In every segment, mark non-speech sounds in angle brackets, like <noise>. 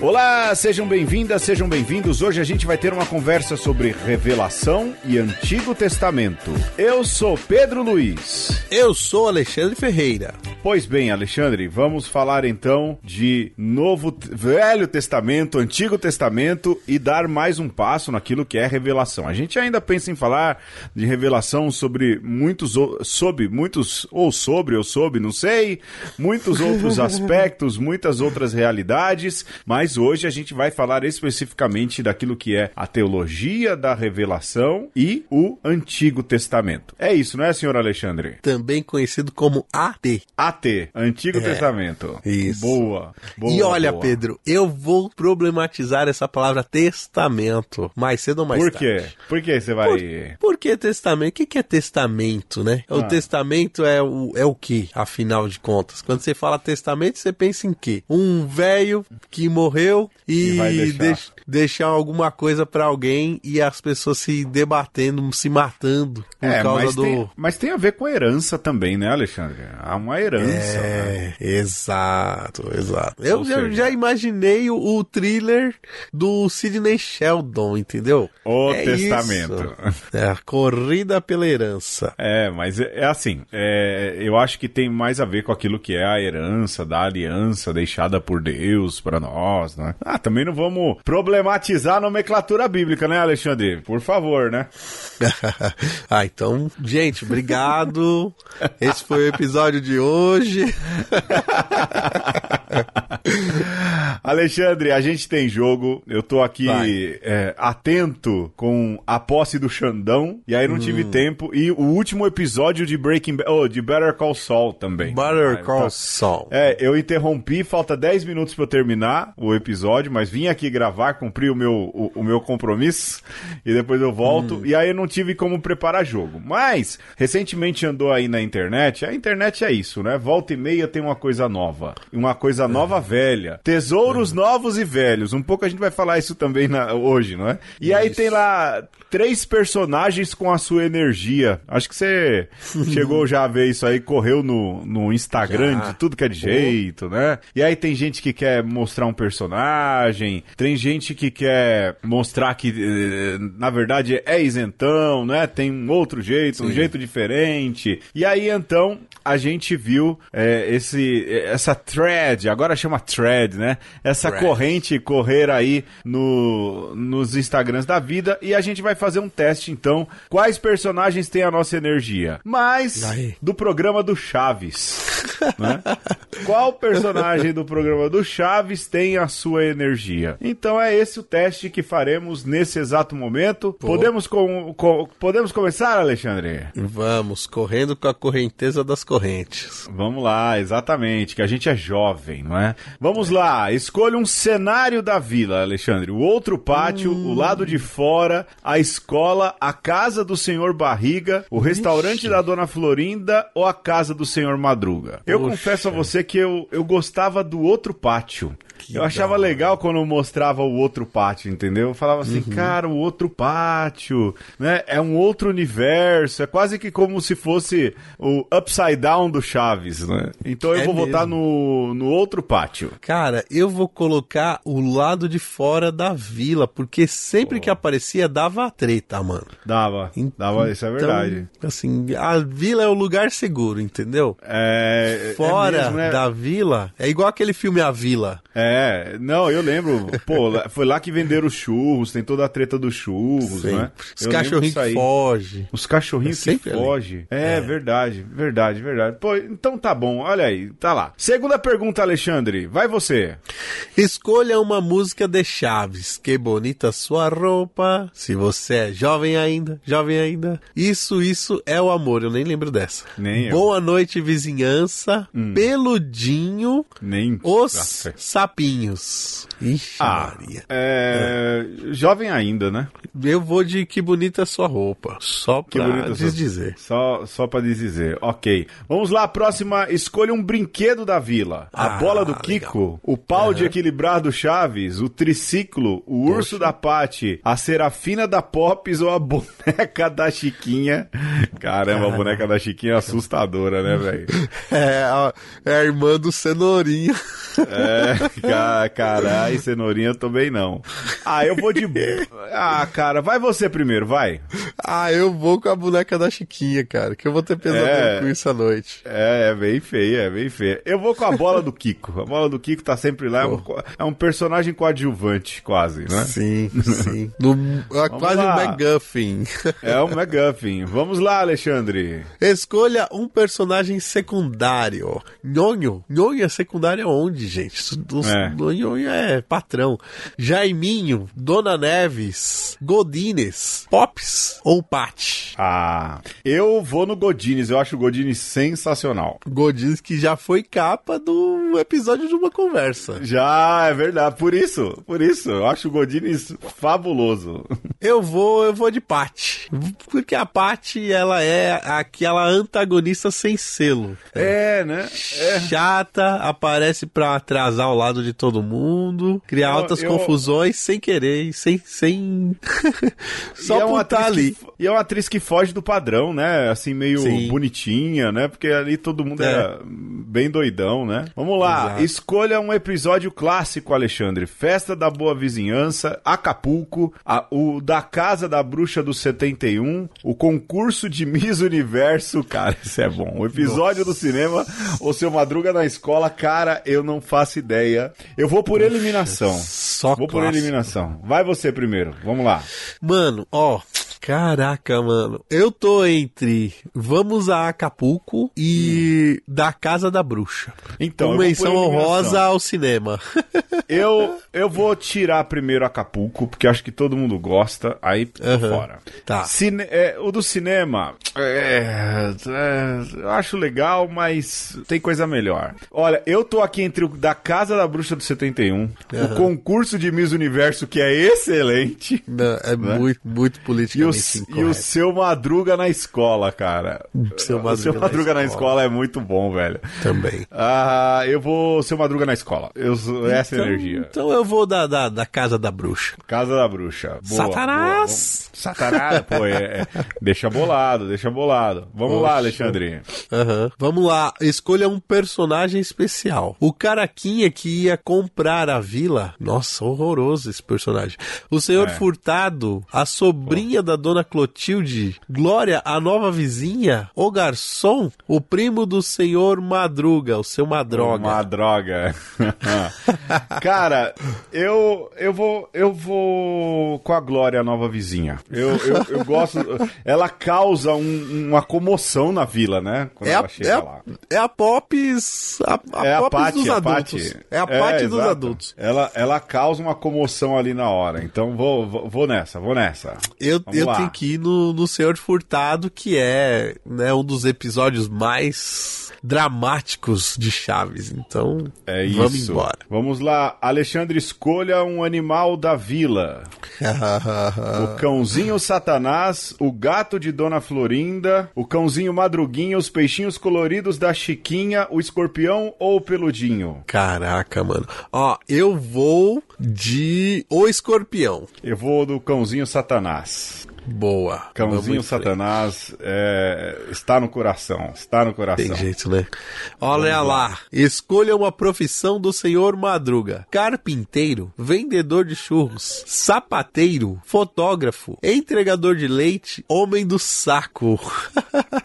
Olá, sejam bem-vindas, sejam bem-vindos. Hoje a gente vai ter uma conversa sobre Revelação e Antigo Testamento. Eu sou Pedro Luiz. Eu sou Alexandre Ferreira. Pois bem, Alexandre, vamos falar então de Novo Velho Testamento, Antigo Testamento e dar mais um passo naquilo que é revelação. A gente ainda pensa em falar de revelação sobre muitos sobre muitos ou sobre ou sobre, não sei, muitos outros <laughs> aspectos, muitas outras realidades, mas hoje a gente vai falar especificamente daquilo que é a teologia da revelação e o Antigo Testamento. É isso, não é, senhor Alexandre? Também conhecido como AT. AT, Antigo é, Testamento. Isso. Boa, boa. E olha, boa. Pedro, eu vou problematizar essa palavra testamento mais cedo ou mais Por tarde. Por quê? Por que você vai. Por, por que testamento? O que, que é testamento, né? Ah. O testamento é o, é o que, afinal de contas? Quando você fala testamento, você pensa em quê? Um velho que morreu e, e deixar. deixar alguma coisa para alguém e as pessoas se debatendo, se matando por é, causa mas do. Tem, mas tem a ver com herança também, né, Alexandre? Há uma herança. É, né? exato, exato. Eu, eu já imaginei o, o, thriller do Sidney Sheldon, entendeu? O é Testamento. Isso. É a corrida pela herança. É, mas é, é assim, é, eu acho que tem mais a ver com aquilo que é a herança da aliança deixada por Deus para nós, né? Ah, também não vamos problematizar a nomenclatura bíblica, né, Alexandre? Por favor, né? <laughs> ah, então, gente, obrigado. Esse foi o episódio de hoje hoje. <laughs> Alexandre, a gente tem jogo. Eu tô aqui é, atento com a posse do Xandão. E aí não hum. tive tempo. E o último episódio de Breaking Bad. Oh, de Better Call Saul também. Better Call tá. Saul. É, eu interrompi, falta 10 minutos pra eu terminar o episódio, mas vim aqui gravar, cumpri o meu, o, o meu compromisso. E depois eu volto. Hum. E aí eu não tive como preparar jogo. Mas, recentemente andou aí na internet. A internet é isso, né? Volta e meia tem uma coisa nova. Uma coisa nova velha. Tesouros novos e velhos. Um pouco a gente vai falar isso também na, hoje, não é? E aí tem lá três personagens com a sua energia. Acho que você <laughs> chegou já a ver isso aí, correu no, no Instagram já. de tudo que é de jeito, né? E aí tem gente que quer mostrar um personagem, tem gente que quer mostrar que, eh, na verdade, é isentão, né? Tem um outro jeito, Sim. um jeito diferente. E aí, então, a gente viu é, esse, essa thread, agora chama thread, né? Essa thread. corrente correr aí no, nos Instagrams da vida e a gente vai fazer um teste, então, quais personagens têm a nossa energia. Mas, do programa do Chaves, <laughs> né? Qual personagem do programa do Chaves tem a sua energia? Então é esse o teste que faremos nesse exato momento. Podemos, com, com, podemos começar, Alexandre? Vamos, correndo com a correnteza das correntes. Vamos lá, exatamente, que a gente é jovem, não é? Vamos lá, escolha um cenário da vila, Alexandre. O outro pátio, hum. o lado de fora, a escola, a casa do senhor Barriga, o restaurante Ixi. da dona Florinda ou a casa do senhor Madruga. Eu Poxa. confesso a você que eu, eu gostava do outro pátio. Que eu achava legal quando mostrava o outro pátio, entendeu? Eu falava assim, uhum. cara, o outro pátio, né? É um outro universo, é quase que como se fosse o upside down do Chaves, né? Então eu é vou mesmo. votar no, no outro pátio. Cara, eu vou colocar o lado de fora da vila, porque sempre oh. que aparecia dava treta, mano. Dava, então, dava, isso é verdade. Assim, a vila é o lugar seguro, entendeu? É. é fora é mesmo, né? da vila, é igual aquele filme A Vila. É, não, eu lembro. Pô, foi lá que venderam os churros, tem toda a treta dos churros, Sempre. né? Os cachorrinhos que fogem. Os cachorrinhos é que fogem. É, é, verdade, verdade, verdade. Pô, então tá bom, olha aí, tá lá. Segunda pergunta, Alexandre, vai você. Escolha uma música de Chaves. Que bonita sua roupa. Se você é jovem ainda, jovem ainda. Isso, isso é o amor. Eu nem lembro dessa. Nem Boa eu. noite, vizinhança. Hum. Peludinho. Nem. Os Nossa sapinhos. Ixi, ah, Maria. É... é... Jovem ainda, né? Eu vou de que bonita sua roupa. Só pra que bonita desdizer. Só, só pra desdizer. Ok. Vamos lá, próxima. Escolha um brinquedo da vila. A ah, bola do Kiko, legal. o pau uhum. de equilibrar do Chaves, o triciclo, o Poxa. urso da Pati, a serafina da Pops ou a boneca da Chiquinha. Caramba, a boneca da Chiquinha é assustadora, né, velho? <laughs> É, é a irmã do Cenourinho. É, <laughs> cara, e cenourinha também não. Ah, eu vou de. Ah, cara, vai você primeiro, vai. Ah, eu vou com a boneca da Chiquinha, cara, que eu vou ter pesadelo é, com isso à noite. É, é bem feia, é bem feia. Eu vou com a bola do Kiko. A bola do Kiko tá sempre lá, é um, é um personagem coadjuvante, quase, né? Sim, <laughs> sim. No, é quase lá. um McGuffin. É um McGuffin. Vamos lá, Alexandre. Escolha um personagem secundário. Nhonho. Nhonho é secundário onde, gente? é. Nhonho é patrão. Jaiminho, Dona Neves, Godines, Pops ou Pat? Ah, eu vou no Godines. Eu acho o Godines sensacional. Godines que já foi capa do episódio de uma conversa. Já, é verdade. Por isso, por isso. Eu acho o Godines fabuloso. Eu vou, eu vou de Pat. Porque a Pat, ela é aquela antagonista sem selo. É, né? É. Chata, aparece pra atrasar o lado de todo mundo, criar eu, altas eu... confusões sem querer, sem. sem... <laughs> Só e é por estar ali. Que, e é uma atriz que foge do padrão, né? Assim, meio Sim. bonitinha, né? Porque ali todo mundo é. era bem doidão, né? Vamos lá, Exato. escolha um episódio clássico, Alexandre. Festa da Boa Vizinhança, Acapulco, a, o da Casa da Bruxa do 71, o concurso de Miss Universo, cara, isso é bom. O episódio Nossa. do cinema, o seu Madruga na escola, cara, eu não faço ideia. Eu vou por eliminação. Só Vou clássico. por eliminação. Vai você primeiro, vamos lá. Mano, ó, Caraca, mano. Eu tô entre Vamos a Acapulco e hum. Da Casa da Bruxa. Então, Uma menção honrosa ao cinema. <laughs> eu, eu vou tirar primeiro Acapulco, porque acho que todo mundo gosta, aí uhum. fora. Tá. Cine, é, o do cinema, é, é, eu acho legal, mas tem coisa melhor. Olha, eu tô aqui entre o Da Casa da Bruxa do 71, uhum. o concurso de Miss Universo, que é excelente. Não, é né? muito, muito político e o seu Madruga na escola, cara. Seu Madruga, o seu Madruga na, escola. na escola. é muito bom, velho. Também. Ah, eu vou seu Madruga na escola. Eu, essa então, energia. Então eu vou da, da, da Casa da Bruxa. Casa da Bruxa. Boa, Satanás! Boa. Satanás, pô, é, é, deixa bolado, deixa bolado. Vamos Poxa. lá, Alexandre. Uhum. Vamos lá, escolha um personagem especial. O Caraquinha que ia comprar a vila. Nossa, horroroso esse personagem. O Senhor é. Furtado, a sobrinha pô. da Dona Clotilde, Glória, a nova vizinha, o garçom, o primo do senhor Madruga, o seu Madroga. Madroga. <laughs> Cara, eu eu vou eu vou com a Glória, a nova vizinha. Eu, eu, eu gosto. Ela causa um, uma comoção na vila, né? Quando é ela a, chega é a, lá. É a Pops. A, a é Pops a Patty, dos adultos. É a é, dos exato. adultos. Ela, ela causa uma comoção ali na hora. Então vou, vou, vou nessa, vou nessa. Eu, eu tenho que ir no, no Senhor Furtado, que é né, um dos episódios mais dramáticos de Chaves. Então, é vamos isso. embora. Vamos lá, Alexandre, escolha um animal da vila. <laughs> o cãozinho Satanás, o gato de Dona Florinda, o cãozinho Madruguinha, os peixinhos coloridos da Chiquinha, o escorpião ou o peludinho? Caraca, mano. Ó, eu vou de o escorpião. Eu vou do cãozinho Satanás. Boa. Cãozinho Satanás é, está no coração. Está no coração. Tem jeito, né? Olha lá. Escolha uma profissão do senhor Madruga: carpinteiro, vendedor de churros, sapateiro, fotógrafo, entregador de leite, homem do saco.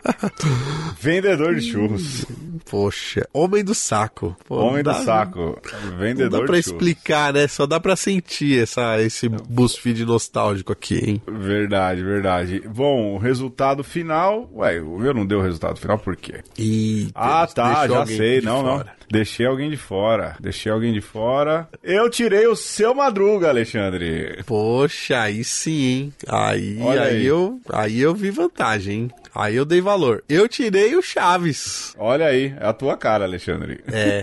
<laughs> vendedor de churros. Poxa, homem do saco. Pô, homem dá, do saco. Vendedor não dá pra de explicar, churros. né? Só dá pra sentir essa, esse BuzzFeed nostálgico aqui, hein? Verdade verdade. Bom, o resultado final. Ué, o meu não deu o resultado final por quê? E ah, tá, já sei. Não, fora. não. Deixei alguém de fora. Deixei alguém de fora. Eu tirei o seu Madruga, Alexandre. Poxa, aí sim, hein? Aí, aí, aí, eu, aí eu vi vantagem, hein? Aí eu dei valor. Eu tirei o Chaves. Olha aí, é a tua cara, Alexandre. É.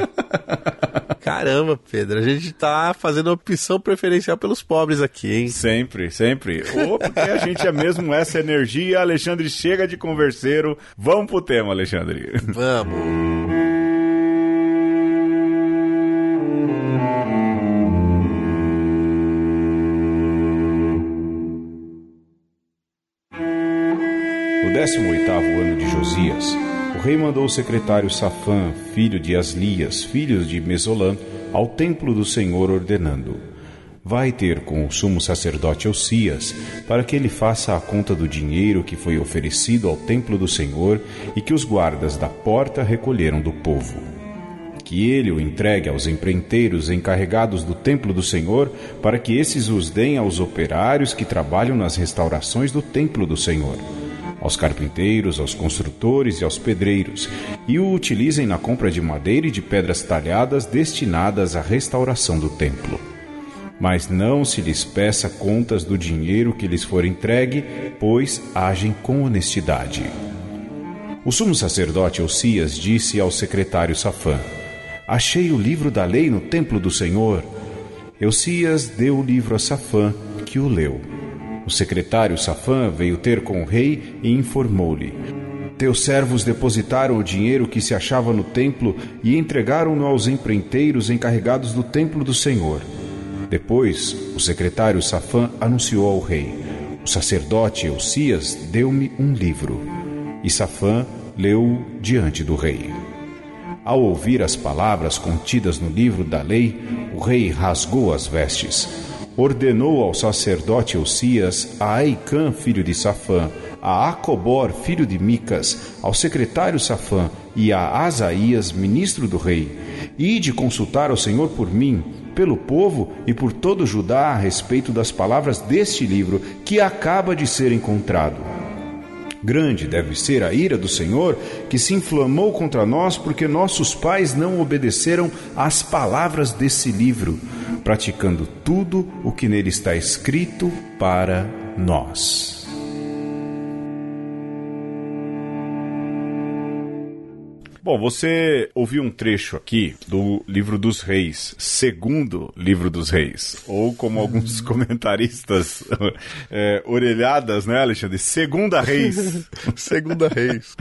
<laughs> Caramba, Pedro, a gente tá fazendo opção preferencial pelos pobres aqui, hein? Sempre, sempre. Ou porque a gente é mesmo essa energia. Alexandre chega de converseiro. Vamos pro tema, Alexandre. Vamos. No 18 ano de Josias, o rei mandou o secretário Safã, filho de Aslias, filho de Mesolã, ao templo do Senhor, ordenando: Vai ter com o sumo sacerdote Osias, para que ele faça a conta do dinheiro que foi oferecido ao templo do Senhor e que os guardas da porta recolheram do povo. Que ele o entregue aos empreiteiros encarregados do templo do Senhor, para que esses os deem aos operários que trabalham nas restaurações do templo do Senhor aos carpinteiros, aos construtores e aos pedreiros, e o utilizem na compra de madeira e de pedras talhadas destinadas à restauração do templo. Mas não se lhes peça contas do dinheiro que lhes for entregue, pois agem com honestidade. O sumo sacerdote Osias disse ao secretário Safã: Achei o livro da lei no templo do Senhor. Osias deu o livro a Safã, que o leu. O secretário Safã veio ter com o rei e informou-lhe: Teus servos depositaram o dinheiro que se achava no templo e entregaram-no aos empreiteiros encarregados do templo do Senhor. Depois, o secretário Safã anunciou ao rei: O sacerdote Eucias deu-me um livro. E Safã leu diante do rei. Ao ouvir as palavras contidas no livro da lei, o rei rasgou as vestes ordenou ao sacerdote Osias, a Aicã, filho de Safã, a Acobor, filho de Micas, ao secretário Safã e a Asaías, ministro do rei, e de consultar ao Senhor por mim, pelo povo e por todo Judá a respeito das palavras deste livro que acaba de ser encontrado. Grande deve ser a ira do Senhor, que se inflamou contra nós porque nossos pais não obedeceram às palavras desse livro praticando tudo o que nele está escrito para nós. Bom, você ouviu um trecho aqui do livro dos reis, segundo livro dos reis, ou como alguns comentaristas <laughs> é, orelhadas, né, Alexandre? Segunda reis. <laughs> segunda reis.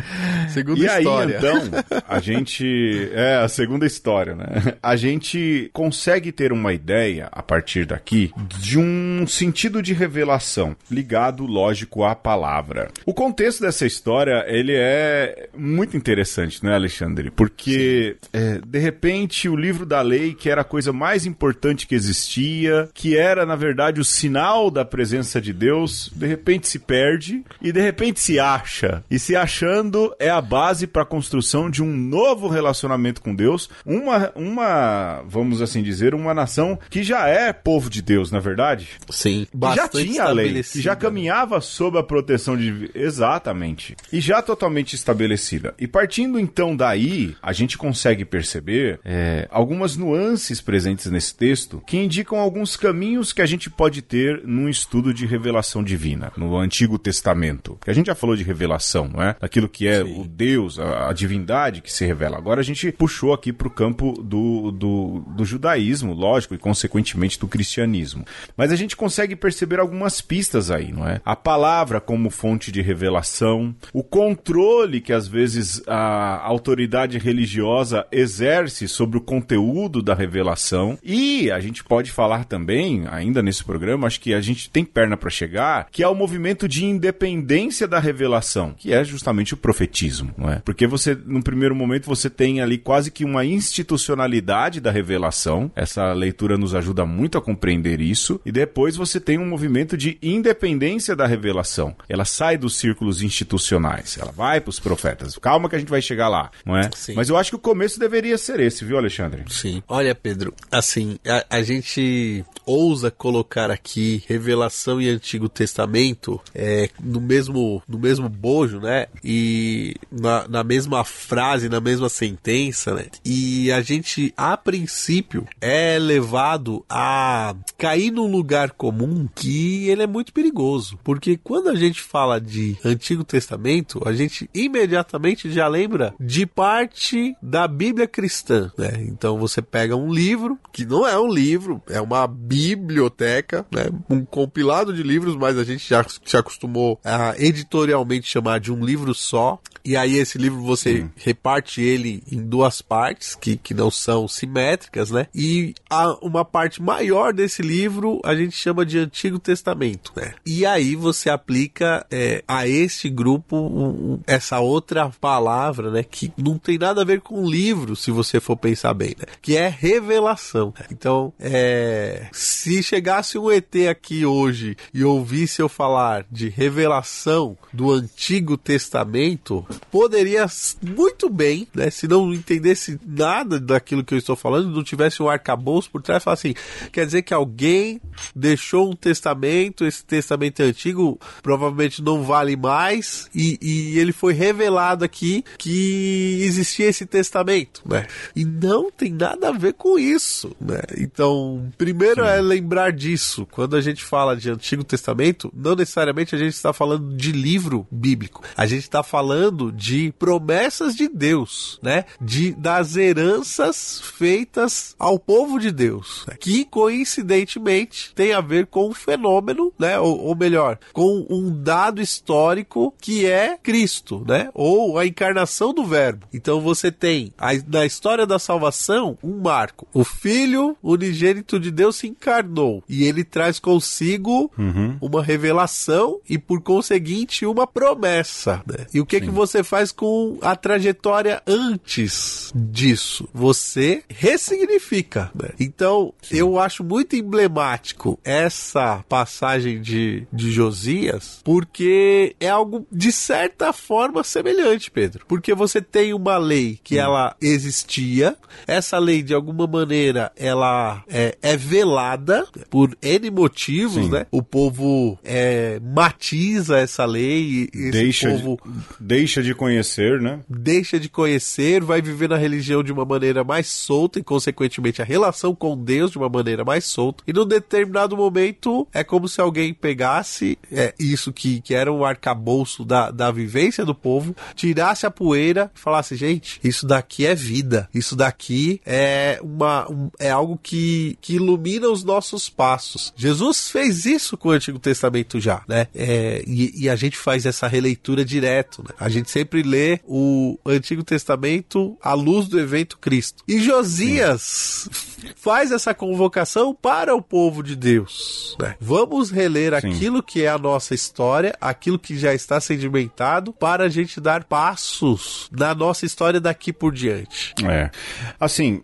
Segunda e história. aí, então, a gente... É, a segunda história, né? A gente consegue ter uma ideia, a partir daqui, de um sentido de revelação, ligado, lógico, à palavra. O contexto dessa história, ele é muito interessante, né, Alexandre? Alexandre, porque é, de repente o livro da lei, que era a coisa mais importante que existia, que era na verdade o sinal da presença de Deus, de repente se perde e de repente se acha. E se achando é a base para a construção de um novo relacionamento com Deus, uma, uma, vamos assim dizer, uma nação que já é povo de Deus, na verdade. Sim, que já tinha a lei, que já caminhava sob a proteção de exatamente e já totalmente estabelecida. E partindo então daí a gente consegue perceber é, algumas nuances presentes nesse texto que indicam alguns caminhos que a gente pode ter num estudo de revelação divina, no Antigo Testamento. Que a gente já falou de revelação, não é? Daquilo que é Sim. o Deus, a, a, divindade que se revela. Agora a gente puxou aqui para o campo do, do, do judaísmo, lógico, e consequentemente do cristianismo. Mas a gente consegue perceber algumas pistas aí, não é? A palavra como fonte de revelação, o controle que às vezes a autoridade autoridade religiosa exerce sobre o conteúdo da revelação. E a gente pode falar também, ainda nesse programa, acho que a gente tem perna para chegar, que é o movimento de independência da revelação, que é justamente o profetismo, não é? Porque você, no primeiro momento, você tem ali quase que uma institucionalidade da revelação. Essa leitura nos ajuda muito a compreender isso. E depois você tem um movimento de independência da revelação. Ela sai dos círculos institucionais, ela vai para os profetas. Calma que a gente vai chegar lá não é? Sim. Mas eu acho que o começo deveria ser esse, viu, Alexandre? Sim. Olha, Pedro, assim, a, a gente ousa colocar aqui Revelação e Antigo Testamento é, no mesmo no mesmo bojo, né? E na, na mesma frase, na mesma sentença, né? E a gente, a princípio, é levado a cair num lugar comum que ele é muito perigoso. Porque quando a gente fala de Antigo Testamento, a gente imediatamente já lembra de parte da Bíblia cristã, né? Então você pega um livro, que não é um livro, é uma biblioteca, né? Um compilado de livros, mas a gente já se acostumou a editorialmente chamar de um livro só. E aí esse livro você hum. reparte ele em duas partes, que, que não são simétricas, né? E a, uma parte maior desse livro a gente chama de Antigo Testamento, né? E aí você aplica é, a este grupo um, essa outra palavra, né? Que não tem nada a ver com livro, se você for pensar bem, né? Que é revelação. Então, é, se chegasse um ET aqui hoje e ouvisse eu falar de revelação do Antigo Testamento, poderia muito bem, né? Se não entendesse nada daquilo que eu estou falando, não tivesse um arcabouço por trás, falar assim: quer dizer que alguém deixou um testamento, esse testamento é antigo provavelmente não vale mais, e, e ele foi revelado aqui que existia esse testamento, né? E não tem nada a ver com isso, né? Então, primeiro Sim. é lembrar disso. Quando a gente fala de Antigo Testamento, não necessariamente a gente está falando de livro bíblico. A gente está falando de promessas de Deus, né? De das heranças feitas ao povo de Deus, né? que coincidentemente tem a ver com um fenômeno, né? Ou, ou melhor, com um dado histórico que é Cristo, né? Ou a encarnação do Verbo. Então você tem a, na história da salvação um marco. O Filho unigênito de Deus se encarnou e ele traz consigo uhum. uma revelação e por conseguinte uma promessa. Né? E o que que você faz com a trajetória antes disso? Você ressignifica. Né? Então Sim. eu acho muito emblemático essa passagem de, de Josias porque é algo de certa forma semelhante, Pedro. Porque você tem uma lei que hum. ela existia, essa lei de alguma maneira ela é, é velada por N motivos, Sim. né? O povo é, matiza essa lei, deixa povo de, deixa de conhecer, né? Deixa de conhecer, vai viver na religião de uma maneira mais solta e consequentemente a relação com Deus de uma maneira mais solta. E num determinado momento é como se alguém pegasse é, isso que, que era um arcabouço da, da vivência do povo, tirasse a poeira e falasse, gente, isso daqui é vida, isso daqui é uma um, é algo que, que ilumina os nossos passos. Jesus fez isso com o Antigo Testamento já, né? É, e, e, a gente faz essa releitura direto, né? A gente sempre lê o Antigo Testamento à luz do evento Cristo. E Josias Sim. faz essa convocação para o povo de Deus. Né? Vamos reler Sim. aquilo que é a nossa história, aquilo que já está sedimentado, para a gente dar passos na nossa história daqui por diante. É. Assim,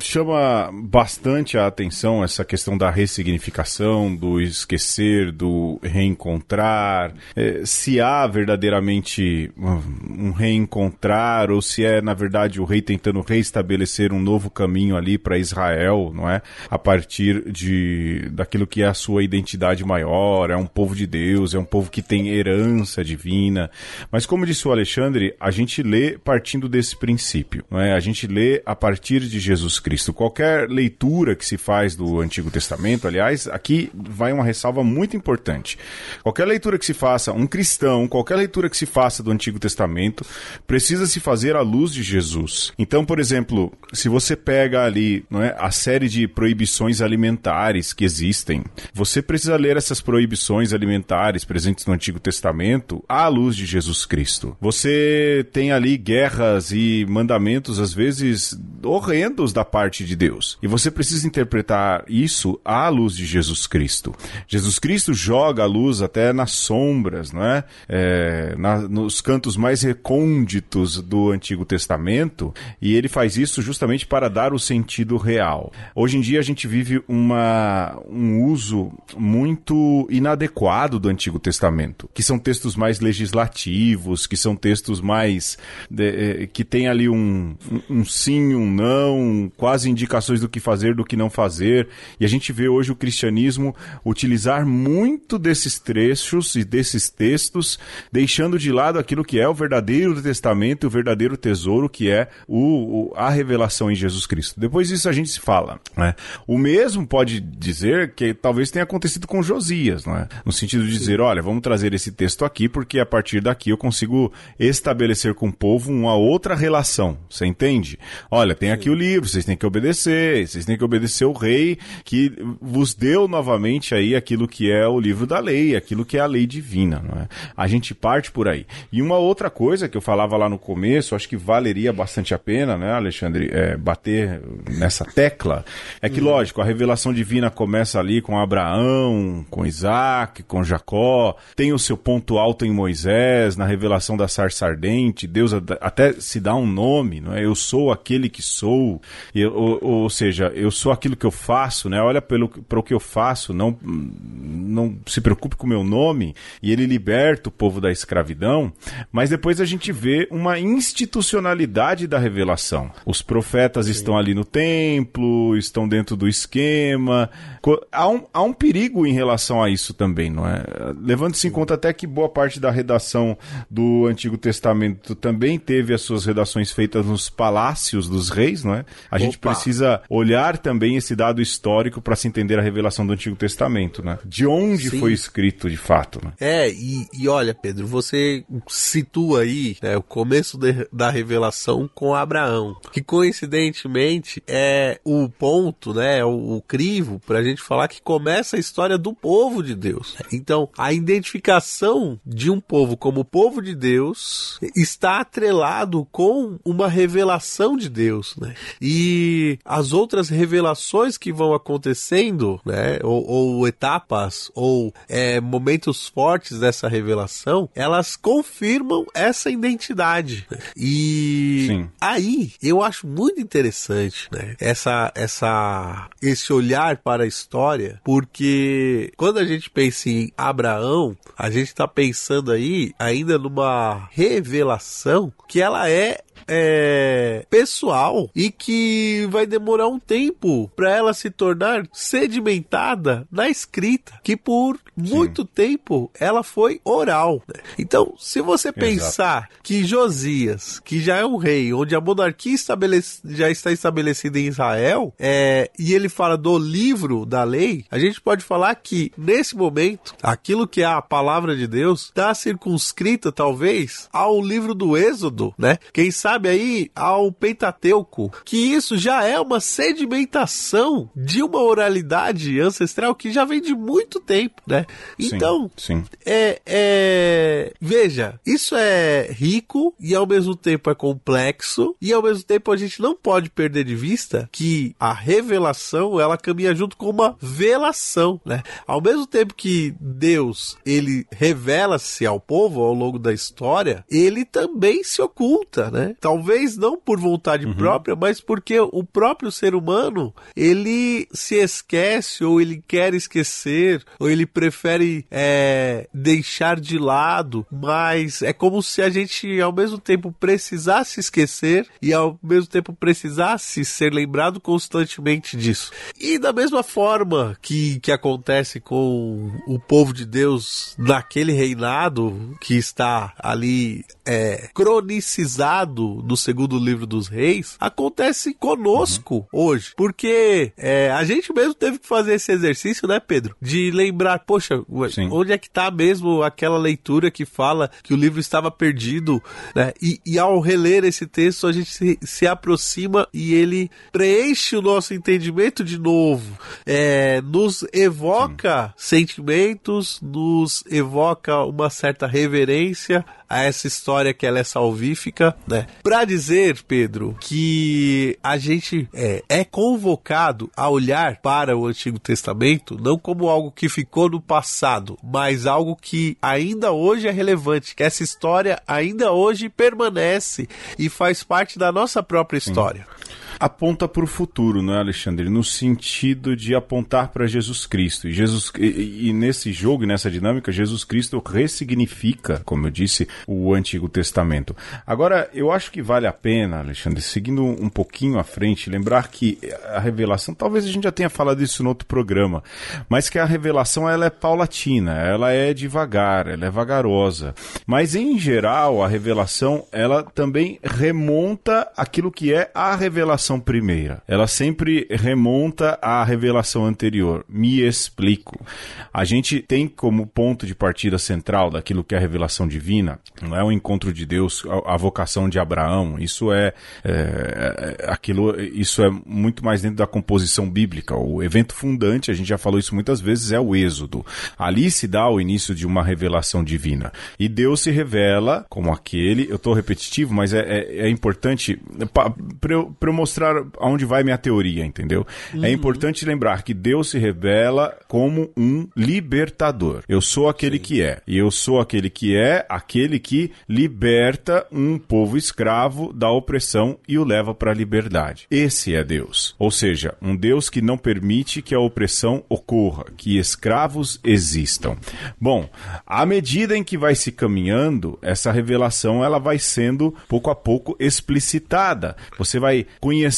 chama bastante a atenção essa questão da ressignificação, do esquecer, do reencontrar. É, se há verdadeiramente um reencontrar, ou se é, na verdade, o rei tentando reestabelecer um novo caminho ali para Israel, não é? A partir de daquilo que é a sua identidade maior, é um povo de Deus, é um povo que tem herança divina. Mas como disse o Alexandre, a gente lê partindo desse princípio, não é? A gente lê a partir de Jesus Cristo. Qualquer leitura que se faz do Antigo Testamento, aliás, aqui vai uma ressalva muito importante. Qualquer leitura que se faça, um cristão, qualquer leitura que se faça do Antigo Testamento, precisa se fazer à luz de Jesus. Então, por exemplo, se você pega ali não é, a série de proibições alimentares que existem, você precisa ler essas proibições alimentares presentes no Antigo Testamento à luz de Jesus Cristo. Você tem ali guerras e mandamentos, às vezes, horrendos da parte de Deus. E você precisa interpretar isso à luz de Jesus Cristo. Jesus Cristo joga a luz até nas sombras, não é? é na, nos cantos mais recônditos do Antigo Testamento, e ele faz isso justamente para dar o sentido real. Hoje em dia a gente vive uma, um uso muito inadequado do Antigo Testamento, que são textos mais legislativos, que são textos mais. De, eh, que tem ali um, um, um sim, um não, quase indicações do que fazer, do que não fazer. E a gente vê hoje o cristianismo utilizar muito desses trechos e desses textos, deixando de lado aquilo que é o verdadeiro testamento, o verdadeiro tesouro, que é o, o a revelação em Jesus Cristo. Depois disso a gente se fala. Né? O mesmo pode dizer que talvez tenha acontecido com Josias, não é? no sentido de dizer, olha, vamos trazer esse texto aqui, porque a partir daqui eu consigo estabelecer com o povo uma outra relação. Você entende? Olha, tem aqui o livro, vocês têm que obedecer, vocês têm que obedecer o rei que vos deu novamente aí aquilo que é o livro da lei, aquilo que é a lei divina, não é? A gente parte por aí. E uma outra coisa que eu falava lá no começo, acho que valeria bastante a pena, né, Alexandre, é, bater nessa tecla, é que, uhum. lógico, a revelação divina começa ali com Abraão, com Isaac, com Jacó, tem o seu ponto alto em Moisés, na revelação da sarça ardente, Deus até se dá um nome, não é? Eu sou aquele que sou, eu, ou, ou, seja, eu sou aquilo que eu faço, né? Olha pelo para o que eu faço, não não se preocupe com o meu nome, e ele liberta o povo da escravidão, mas depois a gente vê uma institucionalidade da revelação. Os profetas Sim. estão ali no templo, estão dentro do esquema. Há um, há um perigo em relação a isso também, não é? Levando-se em conta até que boa parte da redação do Antigo Testamento também teve as suas redações feitas nos palácios dos reis, não é? A Opa. gente precisa olhar também esse dado histórico para se entender a revelação do Antigo Testamento, né? De onde Sim. foi escrito de fato, né? É, e, e olha, Pedro, você situa aí né, o começo de, da revelação com Abraão, que coincidentemente é o ponto, né, o, o crivo para a gente falar que começa a história do povo de Deus. Então, a identificação de um povo como povo de Deus está atrelado com uma revelação de Deus, né? E as outras revelações que vão acontecendo, né, ou, ou etapas ou é, momentos fortes dessa revelação, elas confirmam essa identidade. E Sim. aí eu acho muito interessante, né, essa essa esse olhar para a história, porque quando a gente pensa em Abraão, a gente está pensando aí ainda numa revelação que ela é é, pessoal e que vai demorar um tempo para ela se tornar sedimentada na escrita, que por Sim. muito tempo ela foi oral. Né? Então, se você pensar Exato. que Josias, que já é um rei, onde a monarquia estabelece, já está estabelecida em Israel, é, e ele fala do livro da lei, a gente pode falar que nesse momento, aquilo que é a palavra de Deus está circunscrita talvez ao livro do Êxodo, né? Quem sabe sabe aí ao Pentateuco, que isso já é uma sedimentação de uma oralidade ancestral que já vem de muito tempo, né? Então, sim, sim. É, é, veja, isso é rico e ao mesmo tempo é complexo e ao mesmo tempo a gente não pode perder de vista que a revelação ela caminha junto com uma velação, né? Ao mesmo tempo que Deus ele revela-se ao povo ao longo da história, ele também se oculta, né? Talvez não por vontade uhum. própria, mas porque o próprio ser humano ele se esquece ou ele quer esquecer ou ele prefere é, deixar de lado. Mas é como se a gente ao mesmo tempo precisasse esquecer e ao mesmo tempo precisasse ser lembrado constantemente disso. E da mesma forma que, que acontece com o povo de Deus naquele reinado que está ali é, cronicizado no segundo livro dos reis acontece conosco uhum. hoje. Porque é, a gente mesmo teve que fazer esse exercício, né, Pedro? De lembrar, poxa, Sim. onde é que tá mesmo aquela leitura que fala que o livro estava perdido, né? E, e ao reler esse texto, a gente se, se, aproxima e ele preenche o nosso entendimento de novo. É, nos evoca Sim. sentimentos, nos evoca uma certa reverência a essa história que ela é salvífica, né? Pra dizer, Pedro, que a gente é, é convocado a olhar para o Antigo Testamento não como algo que ficou no passado, mas algo que ainda hoje é relevante, que essa história ainda hoje permanece e faz parte da nossa própria história. Sim aponta para o futuro, não é, Alexandre? No sentido de apontar para Jesus Cristo. E, Jesus, e, e, nesse jogo, nessa dinâmica, Jesus Cristo ressignifica, como eu disse, o Antigo Testamento. Agora, eu acho que vale a pena, Alexandre, seguindo um pouquinho à frente, lembrar que a revelação, talvez a gente já tenha falado isso no outro programa, mas que a revelação ela é paulatina, ela é devagar, ela é vagarosa. Mas em geral, a revelação ela também remonta aquilo que é a revelação revelação primeira. Ela sempre remonta à revelação anterior. Me explico. A gente tem como ponto de partida central daquilo que é a revelação divina, não é o encontro de Deus, a, a vocação de Abraão. Isso é, é, é, aquilo, isso é muito mais dentro da composição bíblica. O evento fundante, a gente já falou isso muitas vezes, é o Êxodo. Ali se dá o início de uma revelação divina. E Deus se revela como aquele. Eu estou repetitivo, mas é, é, é importante para eu, eu mostrar aonde vai minha teoria, entendeu? É uhum. É importante lembrar que Deus se revela como um libertador. Eu sou aquele Sim. que é. E eu sou aquele que é aquele que liberta um povo escravo da opressão e o leva para a liberdade. Esse é Deus. Ou seja, um Deus que não permite que a opressão ocorra, que escravos existam. Bom, à medida em que vai se caminhando, essa revelação ela vai sendo pouco a pouco explicitada. Você vai conhecendo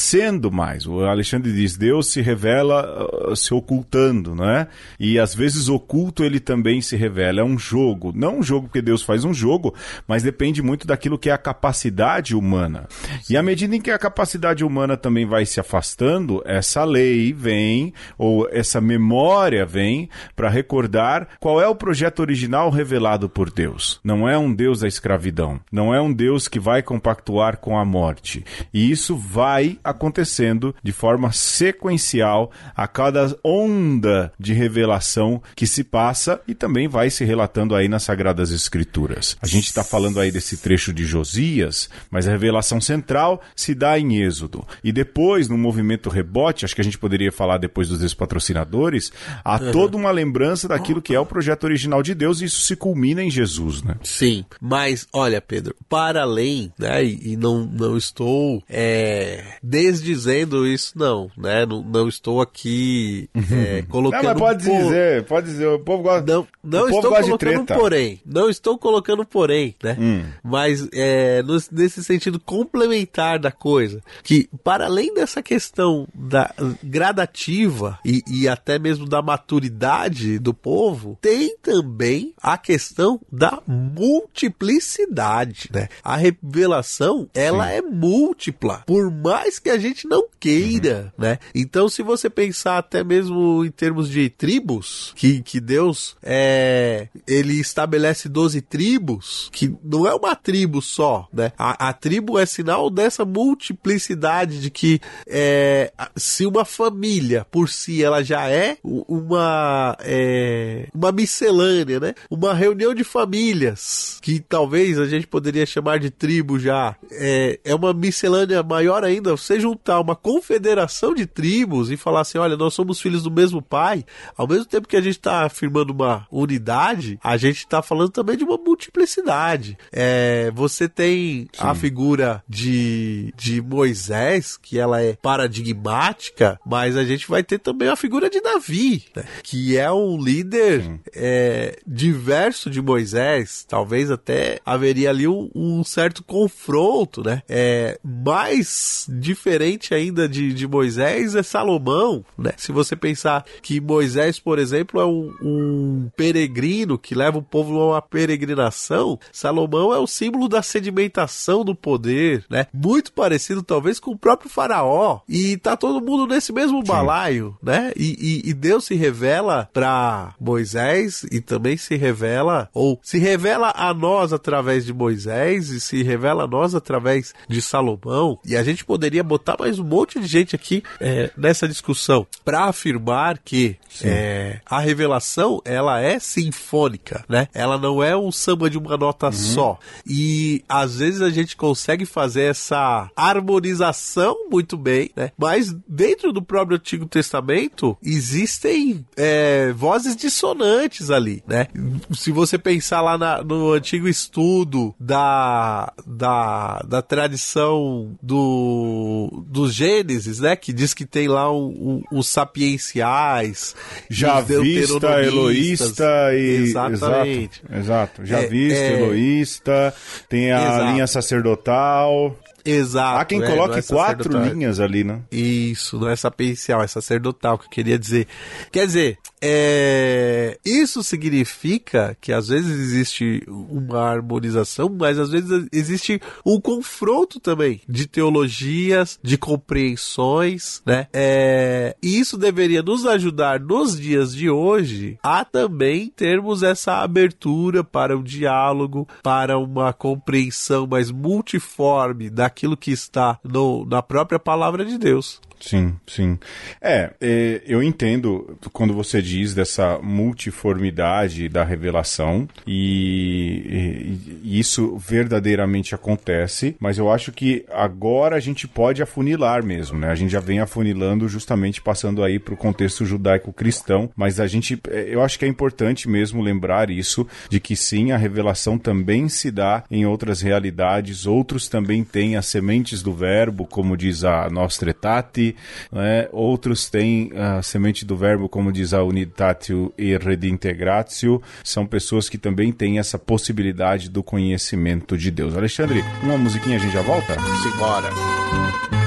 mais. O Alexandre diz: Deus se revela uh, se ocultando, não é? E às vezes oculto ele também se revela. É um jogo, não um jogo porque Deus faz um jogo, mas depende muito daquilo que é a capacidade humana. E à medida em que a capacidade humana também vai se afastando, essa lei vem ou essa memória vem para recordar qual é o projeto original revelado por Deus. Não é um Deus da escravidão, não é um Deus que vai compactuar com a morte. E isso vai acontecendo de forma sequencial a cada onda de revelação que se passa e também vai se relatando aí nas Sagradas Escrituras. A gente está falando aí desse trecho de Josias, mas a revelação central se dá em Êxodo. E depois, no movimento rebote, acho que a gente poderia falar depois dos despatrocinadores, há uhum. toda uma lembrança daquilo que é o projeto original de Deus e isso se culmina em Jesus, né? Sim, mas olha, Pedro, para além, né, e não, não estou é, desdizendo isso, não, né? Não, não estou aqui é, colocando. Não, mas pode por... dizer, pode dizer, o povo gosta. Não, não estou colocando porém. Não estou colocando porém, né? Hum. Mas é, nesse sentido complementar da coisa, que para além dessa questão da gradativa e, e até mesmo da maturidade do povo, tem também a questão da multiplicidade, né? A revelação, ela Sim. é múltipla, por mais que a gente não queira, uhum. né? Então, se você pensar até mesmo em termos de tribos, que, que Deus é, ele estabelece 12 tribos, que não é uma tribo só, né? A, a tribo é sinal dessa multiplicidade de que é, se uma família por si ela já é uma é, uma miscelânea, né? Uma reunião de famílias que talvez a gente poderia chamar de tribo já é, é uma miscelânea maior ainda. Você juntar uma confederação de tribos e falar assim, olha, nós somos filhos do mesmo pai, ao mesmo tempo que a gente está afirmando uma unidade, a gente está falando também de uma multiplicidade. É, você tem Sim. a figura de, de Moisés, que ela é paradigmática, mas a gente vai ter também a figura de Davi, né? que é um líder é, diverso de Moisés, talvez até haveria ali um, um certo confronto, né? É, mais diferente ainda de, de Moisés é Salomão, né? Se você pensar que Moisés, por exemplo, é um, um peregrino que leva o povo a uma peregrinação, Salomão é o símbolo da sedimentação do poder, né? Muito parecido talvez com o próprio faraó. E tá todo mundo nesse mesmo balaio, Sim. né? E, e, e Deus se revela para Moisés e também se revela, ou se revela a nós através de Moisés e se revela a nós através de Salomão. E a gente poderia botar mais um monte de gente aqui é, nessa discussão para afirmar que é, a revelação ela é sinfônica, né? Ela não é um samba de uma nota uhum. só. E às vezes a gente consegue fazer essa harmonização muito bem, né? Mas dentro do próprio Antigo Testamento existem é, vozes dissonantes ali, né? Se você pensar lá na, no antigo estudo da, da, da tradição do, dos Gênesis, né? Que diz que tem lá os sapienciais, Javista, Eloísta e. Exatamente. Exato. exato. Javista, é, é... Eloísta, tem a Exato. linha sacerdotal. Exato. Há quem é, coloque é quatro linhas ali, né? Isso, não é sapencial, é sacerdotal, que eu queria dizer. Quer dizer, é... isso significa que às vezes existe uma harmonização, mas às vezes existe um confronto também de teologias, de compreensões, né? É... E isso deveria nos ajudar nos dias de hoje a também termos essa abertura para um diálogo, para uma compreensão mais multiforme daquilo que está no, na própria palavra de Deus. Sim, sim. É, é, eu entendo quando você diz dessa multiformidade da revelação e, e- e isso verdadeiramente acontece, mas eu acho que agora a gente pode afunilar mesmo, né? A gente já vem afunilando justamente passando aí para o contexto judaico-cristão, mas a gente, é, eu acho que é importante mesmo lembrar isso, de que sim, a revelação também se dá em outras realidades, outros também têm as sementes do verbo, como diz a Nostra Aetate, né? outros têm a semente do verbo, como diz a Unitatio e Redintegratio, são pessoas que também têm essa possibilidade do conhecimento de Deus. Alexandre, uma musiquinha a gente já volta? Simbora.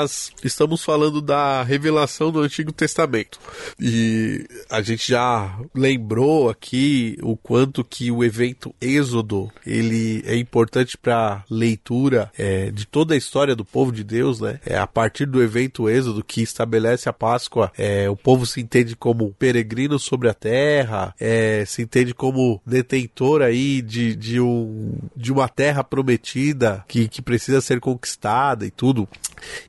Nós estamos falando da revelação do Antigo Testamento. E a gente já lembrou aqui o quanto que o evento Êxodo, ele é importante para leitura é, de toda a história do povo de Deus, né? É a partir do evento Êxodo que estabelece a Páscoa, é, o povo se entende como peregrino sobre a terra, é, se entende como detentor aí de, de, um, de uma terra prometida que, que precisa ser conquistada e tudo.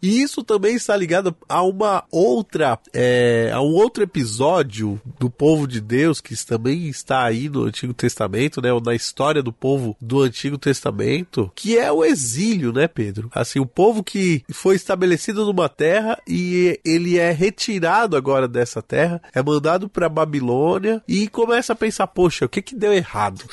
E isso também está ligado a uma outra, é, a um outro episódio do povo de Deus que também está aí no Antigo Testamento, né, ou na história do povo do Antigo Testamento, que é o exílio, né, Pedro? Assim, o povo que foi estabelecido numa terra e ele é retirado agora dessa terra, é mandado para Babilônia e começa a pensar, poxa, o que que deu errado?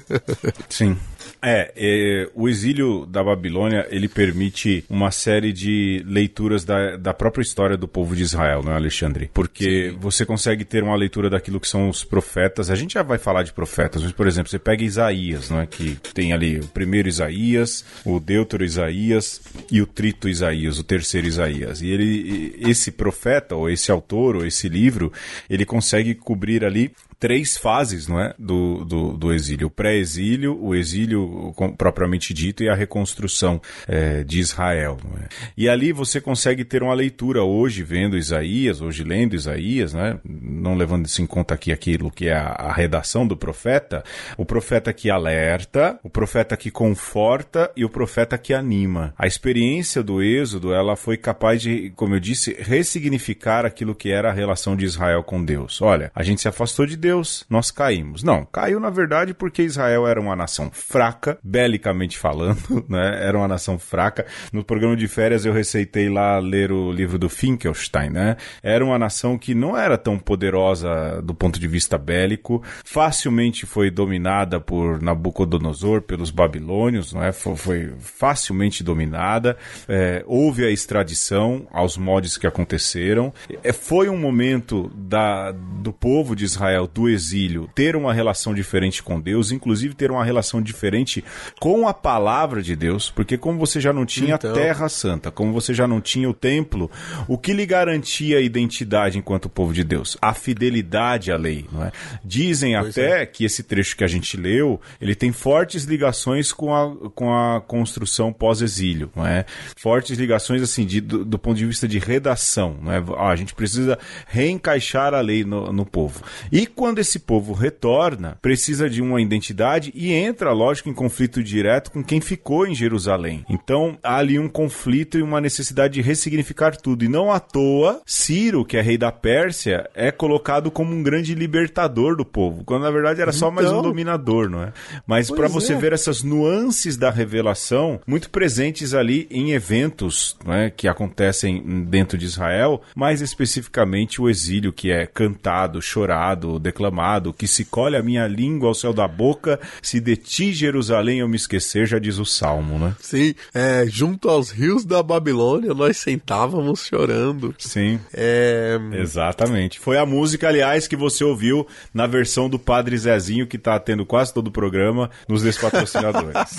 <laughs> Sim. É, é, o exílio da Babilônia, ele permite uma série de leituras da, da própria história do povo de Israel, não é, Alexandre? Porque Sim. você consegue ter uma leitura daquilo que são os profetas. A gente já vai falar de profetas, mas, por exemplo, você pega Isaías, não é? Que tem ali o primeiro Isaías, o Deutero Isaías e o Trito Isaías, o terceiro Isaías. E ele, esse profeta, ou esse autor, ou esse livro, ele consegue cobrir ali três fases não é, do, do, do exílio: o pré-exílio, o exílio propriamente dito e a reconstrução é, de Israel. É? E ali você consegue ter uma leitura hoje, vendo Isaías, hoje lendo Isaías, né, não levando isso em conta aqui aquilo que é a, a redação do profeta, o profeta que alerta, o profeta que conforta e o profeta que anima. A experiência do Êxodo ela foi capaz de, como eu disse, ressignificar aquilo que era a relação de Israel com Deus. Olha, a gente se afastou de Deus Deus, nós caímos. Não, caiu na verdade porque Israel era uma nação fraca, belicamente falando, <laughs> né? Era uma nação fraca. No programa de férias eu receitei lá ler o livro do Finkelstein, né? Era uma nação que não era tão poderosa do ponto de vista bélico, facilmente foi dominada por Nabucodonosor, pelos babilônios, não é? Foi, facilmente dominada. É, houve a extradição aos modos que aconteceram. É, foi um momento da, do povo de Israel do exílio ter uma relação diferente com Deus, inclusive ter uma relação diferente com a palavra de Deus, porque como você já não tinha então... a terra santa, como você já não tinha o templo, o que lhe garantia a identidade enquanto povo de Deus? A fidelidade à lei, não é? Dizem pois até é. que esse trecho que a gente leu, ele tem fortes ligações com a, com a construção pós-exílio, não é? Fortes ligações, assim, de, do, do, ponto de vista de redação, não é? Ah, a gente precisa reencaixar a lei no, no povo. E quando esse povo retorna, precisa de uma identidade e entra, lógico, em conflito direto com quem ficou em Jerusalém. Então há ali um conflito e uma necessidade de ressignificar tudo. E não à toa, Ciro, que é rei da Pérsia, é colocado como um grande libertador do povo, quando na verdade era só então... mais um então. dominador, não é? Mas para você é. ver essas nuances da revelação muito presentes ali em eventos é, que acontecem dentro de Israel, mais especificamente o exílio que é cantado, chorado, declamado, que se colhe a minha língua ao céu da boca, se de ti, Jerusalém, eu me esquecer, já diz o Salmo, né? Sim, é, junto aos rios da Babilônia, nós sentávamos chorando. Sim. É... Exatamente. Foi a música, aliás, que você ouviu na versão do Padre Zezinho, que tá tendo quase todo o programa nos despatrocinadores. <laughs>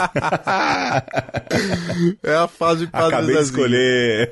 é a fase Padre Acabei Zezinho. de escolher.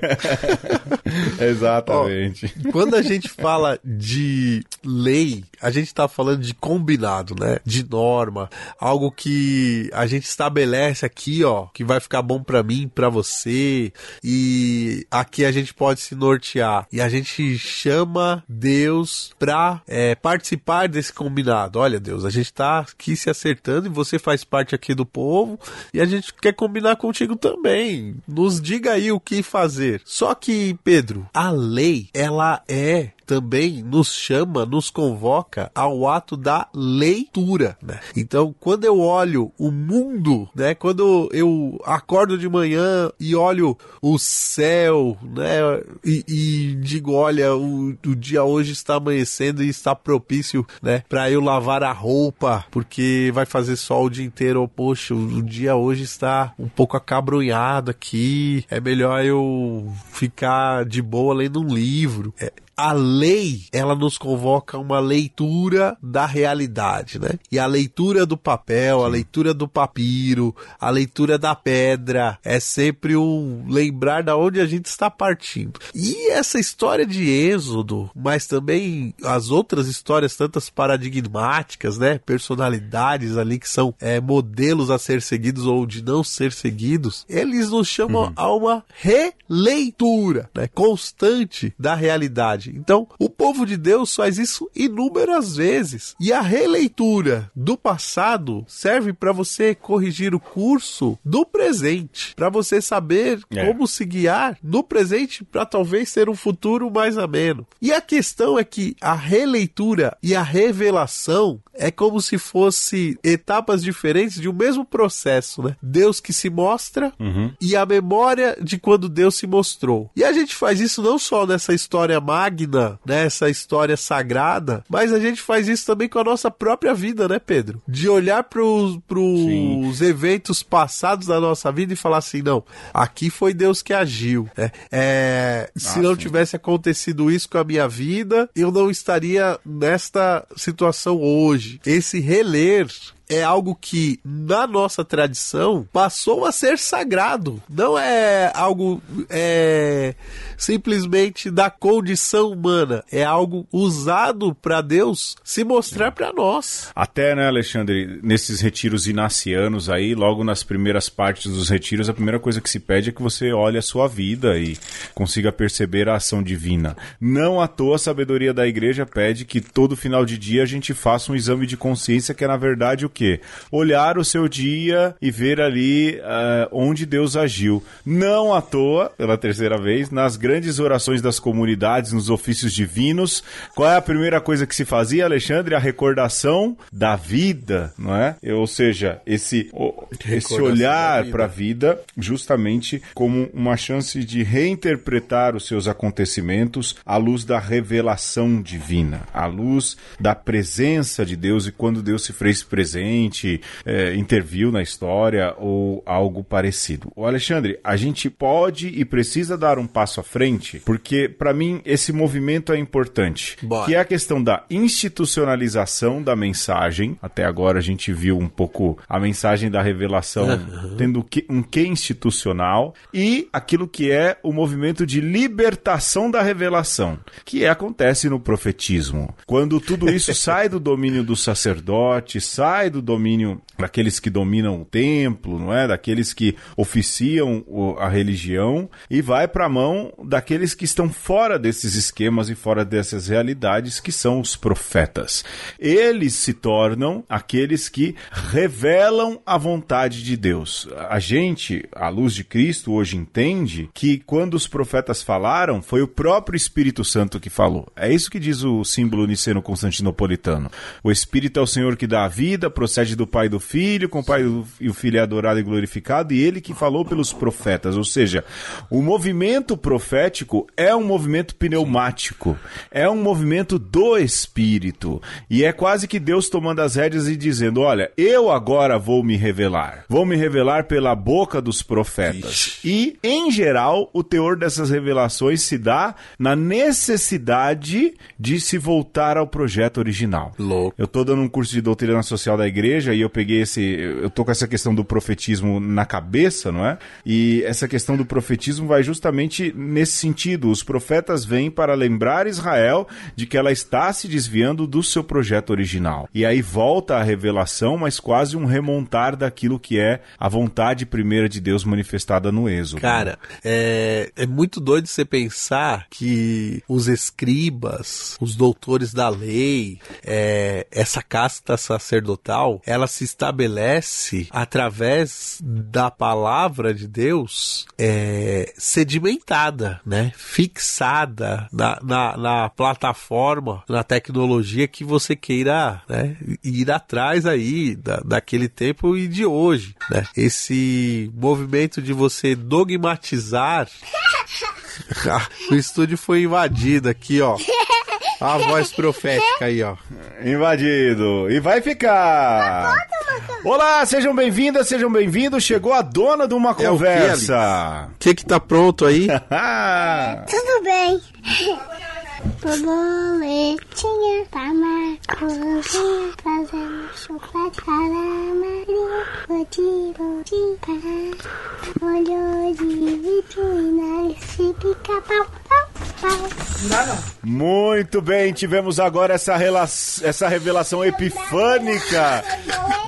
<laughs> Exatamente. Ó, quando a gente fala de lei, a gente está falando de combinado, né? De norma, algo que a gente estabelece aqui, ó, que vai ficar bom para mim, para você, e aqui a gente pode se nortear. E a gente chama Deus para é, participar desse combinado. Olha, Deus, a gente está aqui se acertando e você faz parte aqui do povo e a gente quer combinar contigo também. Nos diga aí o que fazer. Só que, Pedro, a lei, ela é também nos chama, nos convoca ao ato da leitura, né? Então, quando eu olho o mundo, né? Quando eu acordo de manhã e olho o céu, né? E, e digo, olha, o, o, dia hoje está amanhecendo e está propício, né? Para eu lavar a roupa, porque vai fazer sol o dia inteiro. Poxa, o, o dia hoje está um pouco acabrunhado aqui. É melhor eu ficar de boa lendo um livro. É, a lei, ela nos convoca a uma leitura da realidade, né? E a leitura do papel, a leitura do papiro, a leitura da pedra, é sempre um lembrar da onde a gente está partindo. E essa história de Êxodo, mas também as outras histórias, tantas paradigmáticas, né? Personalidades ali que são é, modelos a ser seguidos ou de não ser seguidos, eles nos chamam uhum. a uma releitura, né? Constante da realidade. Então, o povo de Deus faz isso inúmeras vezes. E a releitura do passado serve para você corrigir o curso do presente, para você saber é. como se guiar no presente para talvez ter um futuro mais ameno. E a questão é que a releitura e a revelação é como se fosse etapas diferentes de um mesmo processo, né? Deus que se mostra uhum. e a memória de quando Deus se mostrou. E a gente faz isso não só nessa história magna, nessa né? história sagrada, mas a gente faz isso também com a nossa própria vida, né, Pedro? De olhar para os eventos passados da nossa vida e falar assim, não, aqui foi Deus que agiu. Né? É, se ah, não sim. tivesse acontecido isso com a minha vida, eu não estaria nesta situação hoje. Esse reler é algo que, na nossa tradição, passou a ser sagrado. Não é algo é, simplesmente da condição humana. É algo usado para Deus se mostrar para nós. Até, né, Alexandre, nesses retiros inacianos aí, logo nas primeiras partes dos retiros, a primeira coisa que se pede é que você olhe a sua vida e consiga perceber a ação divina. Não à toa a sabedoria da igreja pede que todo final de dia a gente faça um exame de consciência que é, na verdade, o que quê? Olhar o seu dia e ver ali uh, onde Deus agiu. Não à toa, pela terceira vez, nas grandes orações das comunidades, nos ofícios divinos, qual é a primeira coisa que se fazia, Alexandre? A recordação da vida, não é? Ou seja, esse, esse olhar para a vida justamente como uma chance de reinterpretar os seus acontecimentos à luz da revelação divina, à luz da presença de Deus e quando Deus se fez presente é, interviu na história ou algo parecido. O Alexandre, a gente pode e precisa dar um passo à frente, porque para mim esse movimento é importante, Bora. que é a questão da institucionalização da mensagem. Até agora a gente viu um pouco a mensagem da revelação uhum. tendo um que institucional e aquilo que é o movimento de libertação da revelação, que é, acontece no profetismo. Quando tudo isso <laughs> sai do domínio do sacerdote, sai do domínio daqueles que dominam o templo, não é? Daqueles que oficiam a religião e vai para a mão daqueles que estão fora desses esquemas e fora dessas realidades, que são os profetas. Eles se tornam aqueles que revelam a vontade de Deus. A gente, à luz de Cristo, hoje entende que quando os profetas falaram, foi o próprio Espírito Santo que falou. É isso que diz o símbolo niceno constantinopolitano. O Espírito é o Senhor que dá a vida, procede do Pai e do Filho, com o Pai e o Filho é adorado e glorificado, e ele que falou pelos profetas. Ou seja, o movimento profético é um movimento pneumático, é um movimento do Espírito. E é quase que Deus tomando as rédeas e dizendo: Olha, eu agora vou me revelar. Vou me revelar pela boca dos profetas. Ixi. E, em geral, o teor dessas revelações se dá na necessidade de se voltar ao projeto original. Louco. Eu estou dando um curso de doutrina social da igreja e eu peguei esse. Eu tô com essa questão do profetismo na cabeça, não é? E essa questão do profetismo vai justamente nesse sentido. Os profetas vêm para lembrar Israel de que ela está se desviando do seu projeto original. E aí volta a revelação, mas quase um remontar daquilo que é a vontade primeira de Deus manifestada no Êxodo. Cara, é, é muito doido você pensar que os escribas, os doutores da lei, é, essa casta sacerdotal, ela se estabelece através da palavra de Deus é, sedimentada, né? Fixada na, na, na, plataforma, na tecnologia que você queira né? ir atrás aí da, daquele tempo e de hoje, né? Esse movimento de você dogmatizar <laughs> o estúdio foi invadido aqui, ó. <laughs> A voz profética aí, ó. Invadido. E vai ficar. Olá, sejam bem-vindas, sejam bem-vindos. Chegou a dona de uma conversa. O que, que tá pronto aí? <laughs> Tudo bem. Borboletinha, pra Marcozinha, fazendo chocolate para Maria. Boti, boti, pá, olho de vitrina, esse pica-pau, pau, pau. Muito bem, tivemos agora essa, rela- essa revelação epifânica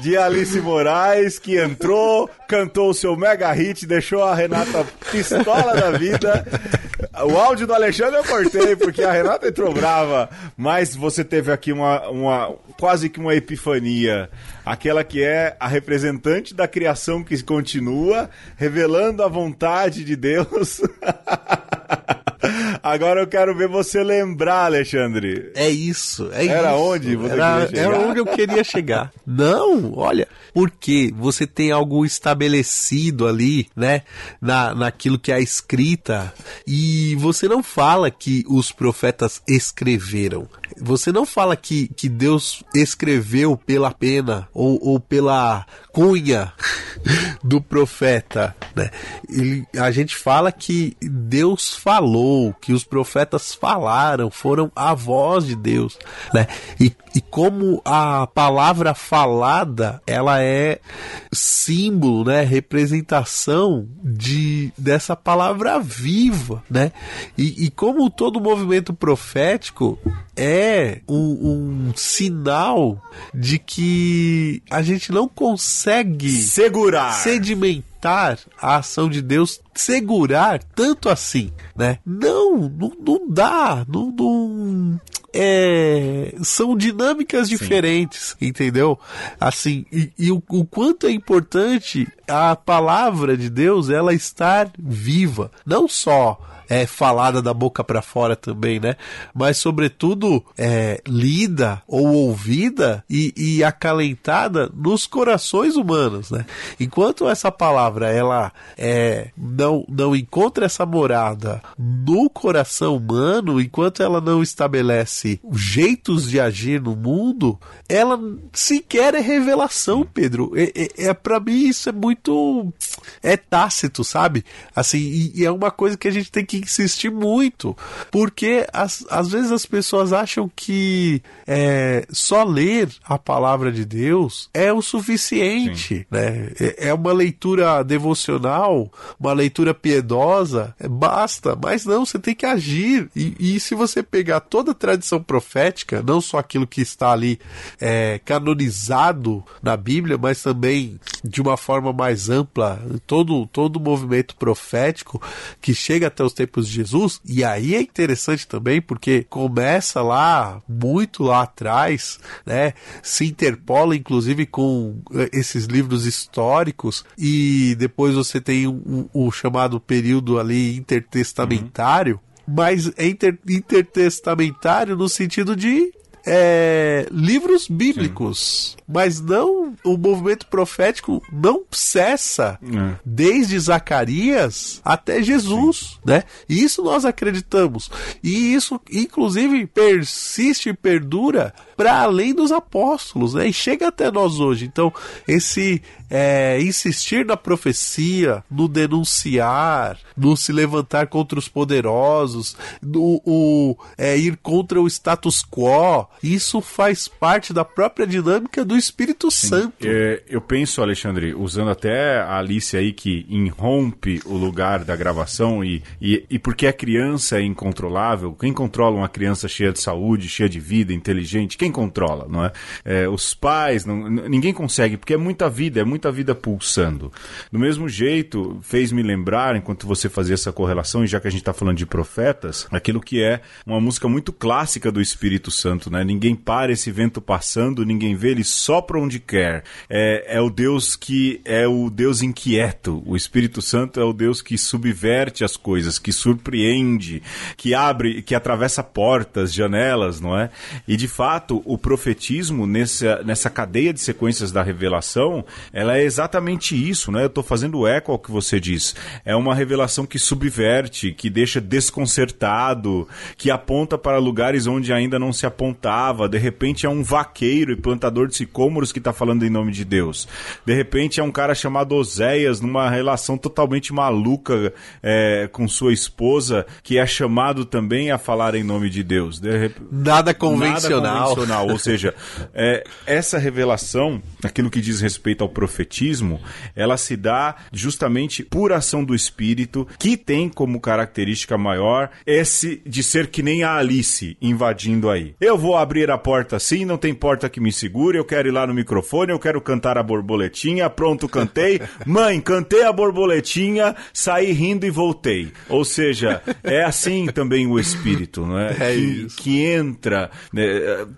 de Alice Moraes, que entrou, cantou o seu mega hit, deixou a Renata pistola da vida. O áudio do Alexandre eu cortei, porque a Renata entrou brava, mas você teve aqui uma, uma quase que uma epifania. Aquela que é a representante da criação que continua, revelando a vontade de Deus. <laughs> Agora eu quero ver você lembrar, Alexandre. É isso, é Era isso. onde você era, queria chegar? era onde eu queria chegar. Não, olha, porque você tem algo estabelecido ali, né, na, naquilo que é a escrita, e você não fala que os profetas escreveram. Você não fala que, que Deus escreveu pela pena ou, ou pela cunha <laughs> do profeta, né? Ele, a gente fala que Deus falou, que os profetas falaram, foram a voz de Deus, né? E, e como a palavra falada, ela é símbolo, né? Representação de dessa palavra viva, né? E, e como todo movimento profético é um, um sinal de que a gente não consegue Segurar. sedimentar a ação de Deus, segurar tanto assim, né? Não, não, não dá, não, não- é, são dinâmicas diferentes, entendeu? Assim, e, e o, o quanto é importante a palavra de Deus ela estar viva, não só é falada da boca para fora também, né? Mas sobretudo é, lida ou ouvida e, e acalentada nos corações humanos, né? Enquanto essa palavra ela é, não não encontra essa morada no coração humano, enquanto ela não estabelece jeitos de agir no mundo, ela sequer é revelação, Pedro. É, é, é para mim isso é muito é tácito, sabe? Assim, e, e é uma coisa que a gente tem que insistir muito, porque as, às vezes as pessoas acham que é, só ler a palavra de Deus é o suficiente, né? É, é uma leitura devocional, uma leitura piedosa, é, basta, mas não, você tem que agir. E, e se você pegar toda a tradição profética, não só aquilo que está ali é, canonizado na Bíblia, mas também de uma forma mais ampla, todo, todo o movimento profético que chega até os tempos de Jesus, e aí é interessante também, porque começa lá, muito lá atrás, né? Se interpola inclusive com eh, esses livros históricos, e depois você tem o chamado período ali intertestamentário, mas é inter, intertestamentário no sentido de é, livros bíblicos, mas não o movimento profético não cessa É. desde Zacarias até Jesus, né? Isso nós acreditamos e isso inclusive persiste e perdura para além dos apóstolos, né? E chega até nós hoje. Então esse é, insistir na profecia, no denunciar, no se levantar contra os poderosos, no o, é, ir contra o status quo, isso faz parte da própria dinâmica do Espírito Santo. É, eu penso, Alexandre, usando até a Alice aí que irrompe o lugar da gravação e, e, e porque a criança é incontrolável, quem controla uma criança cheia de saúde, cheia de vida, inteligente? Quem controla, não é? É, os pais, não- ninguém consegue, porque é muita vida, é muita vida pulsando. Do mesmo jeito, fez me lembrar, enquanto você fazia essa correlação, e já que a gente está falando de profetas, aquilo que é uma música muito clássica do Espírito Santo, né? Ninguém para esse vento passando, ninguém vê, ele sopra onde quer. É, é o Deus que é o Deus inquieto. O Espírito Santo é o Deus que subverte as coisas, que surpreende, que abre, que atravessa portas, janelas, não é? E de fato, o profetismo nessa, nessa cadeia de sequências da revelação, ela é exatamente isso, né? Eu estou fazendo eco ao que você diz. É uma revelação que subverte, que deixa desconcertado, que aponta para lugares onde ainda não se apontava. De repente é um vaqueiro e plantador de sicômoros que está falando falando em nome de Deus. De repente é um cara chamado Oséias, numa relação totalmente maluca é, com sua esposa, que é chamado também a falar em nome de Deus. De rep... Nada convencional. Nada convencional. Ou seja, é, essa revelação, aquilo que diz respeito ao profetismo, ela se dá justamente por ação do Espírito, que tem como característica maior esse de ser que nem a Alice invadindo aí. Eu vou abrir a porta assim, não tem porta que me segure, eu quero ir lá no microfone, eu quero cantar a borboletinha, pronto, cantei. <laughs> Mãe, cantei a borboletinha, saí rindo e voltei. Ou seja, é assim também o Espírito, não é? É que, isso. que entra, né?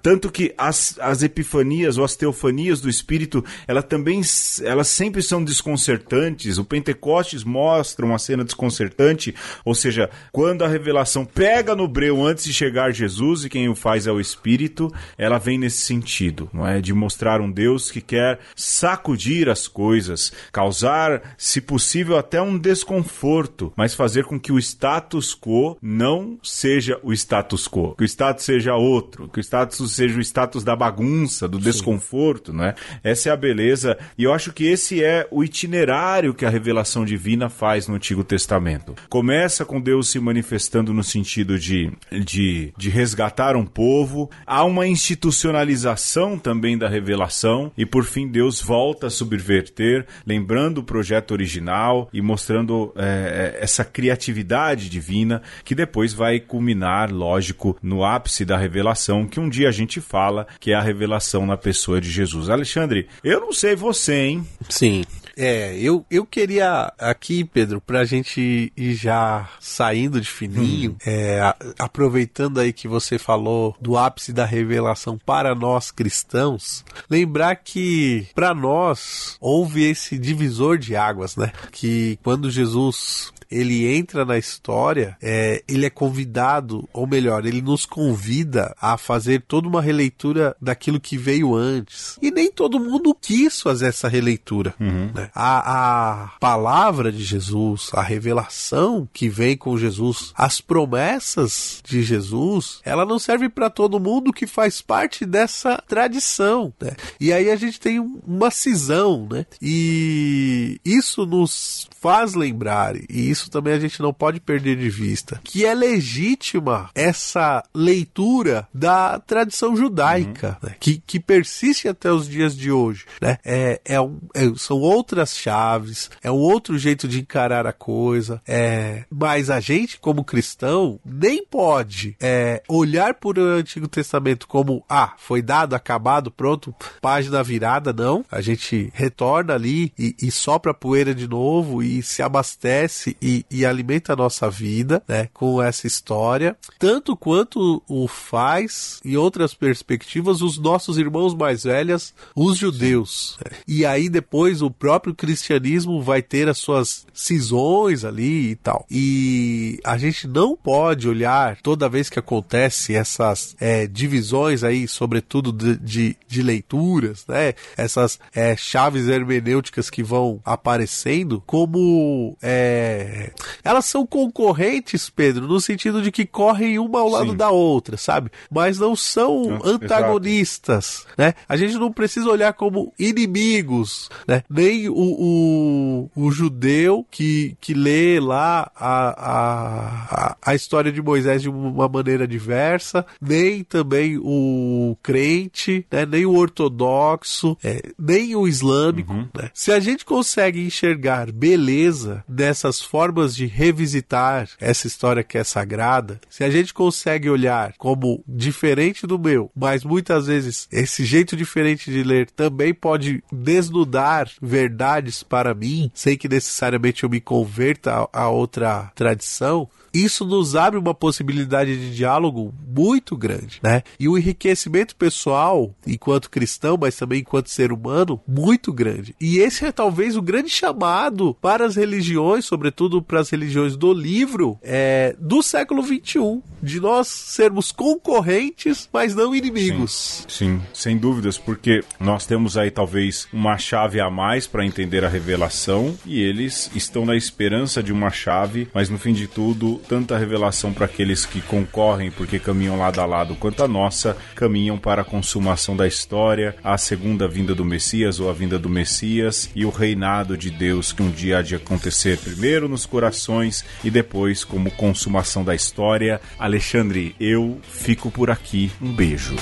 tanto que as, as epifanias ou as teofanias do Espírito, ela também, elas sempre são desconcertantes. O Pentecostes mostra uma cena desconcertante, ou seja, quando a revelação pega no breu antes de chegar Jesus e quem o faz é o Espírito, ela vem nesse sentido, não é? De mostrar um Deus que quer sacudir as coisas, causar, se possível, até um desconforto, mas fazer com que o status quo não seja o status quo, que o status seja outro, que o status seja o status da bagunça, do desconforto, não é? Essa é a beleza, e eu acho que esse é o itinerário que a revelação divina faz no Antigo Testamento. Começa com Deus se manifestando no sentido de, de, de resgatar um povo, há uma institucionalização também da revelação, e por fim Deus volta a subverter, lembrando o projeto original e mostrando é, essa criatividade divina que depois vai culminar, lógico, no ápice da revelação, que um dia a gente fala que é a revelação na pessoa de Jesus. Alexandre, eu não sei você, hein? Sim. É, eu, eu queria aqui, Pedro, pra gente ir já saindo de fininho, é, a- aproveitando aí que você falou do ápice da revelação para nós cristãos, lembrar que pra nós houve esse divisor de águas, né? Que quando Jesus ele entra na história, é, ele é convidado, ou melhor, ele nos convida a fazer toda uma releitura daquilo que veio antes. E nem todo mundo quis fazer essa releitura. né? A, a palavra de Jesus, a revelação que vem com Jesus, as promessas de Jesus, ela não serve para todo mundo que faz parte dessa tradição. né? E aí a gente tem um- uma cisão, né? E isso nos faz lembrar, e isso também a gente não pode perder de vista, que é legítima essa leitura da tradição judaica, né? que, que persiste até os dias de hoje. Né? É, é um- é- são outras chaves, é um outro jeito de encarar a coisa, é, mas a gente, como cristão, nem pode é, olhar por o Antigo Testamento como, ah, foi dado, acabado, pronto, página virada, não. A gente retorna ali e, e sopra a poeira de novo e se abastece e, e alimenta a nossa vida, né, com essa história, tanto quanto o faz, em outras perspectivas, os nossos irmãos mais velhos, os judeus. E aí depois o próprio cristianismo vai ter as suas cisões ali e tal. E a gente não pode olhar toda vez que acontece essas é, divisões aí, sobretudo de, de, de leituras, né? Essas é, chaves hermenêuticas que vão aparecendo, como é, elas são concorrentes, Pedro, no sentido de que correm uma ao lado Sim. da outra, sabe? Mas não são Ah, antagonistas, né? A gente não precisa olhar como inimigos, né? Nem o, o, o judeu que, que lê lá a, a, a, história de Moisés de uma maneira diversa, nem também o crente, né? nem o ortodoxo, é, nem o islâmico. né? Se a gente consegue enxergar beleza nessas formas de revisitar essa história que é sagrada, se a gente consegue olhar como diferente do meu, mas muitas vezes esse jeito diferente de ler também pode desnudar verdades para mim, sem que necessariamente eu me converta a outra tradição, isso nos abre uma possibilidade de diálogo muito grande, né? E o enriquecimento pessoal, enquanto cristão, mas também enquanto ser humano, muito grande. E esse é talvez o grande chamado para as religiões, sobretudo para as religiões do livro, é, do século XXI, de nós sermos concorrentes, mas não inimigos. Sim, sem dúvidas, porque nós temos aí talvez uma chave a mais para entender a revelação e eles estão na esperança de uma chave, mas no fim de tudo tanta revelação para aqueles que concorrem porque caminham lado a lado quanto a nossa, caminham para a consumação da história, a segunda vinda do Messias ou a vinda do Messias e o reinado de Deus que um dia há de acontecer primeiro nos corações e depois como consumação da história. Alexandre, eu fico por aqui. Um beijo.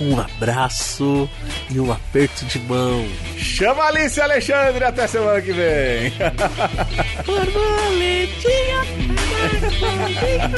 Um abraço e um aperto de mão. Chama a Alice Alexandre até semana que vem. <laughs> Borboletinha. <laughs> Ha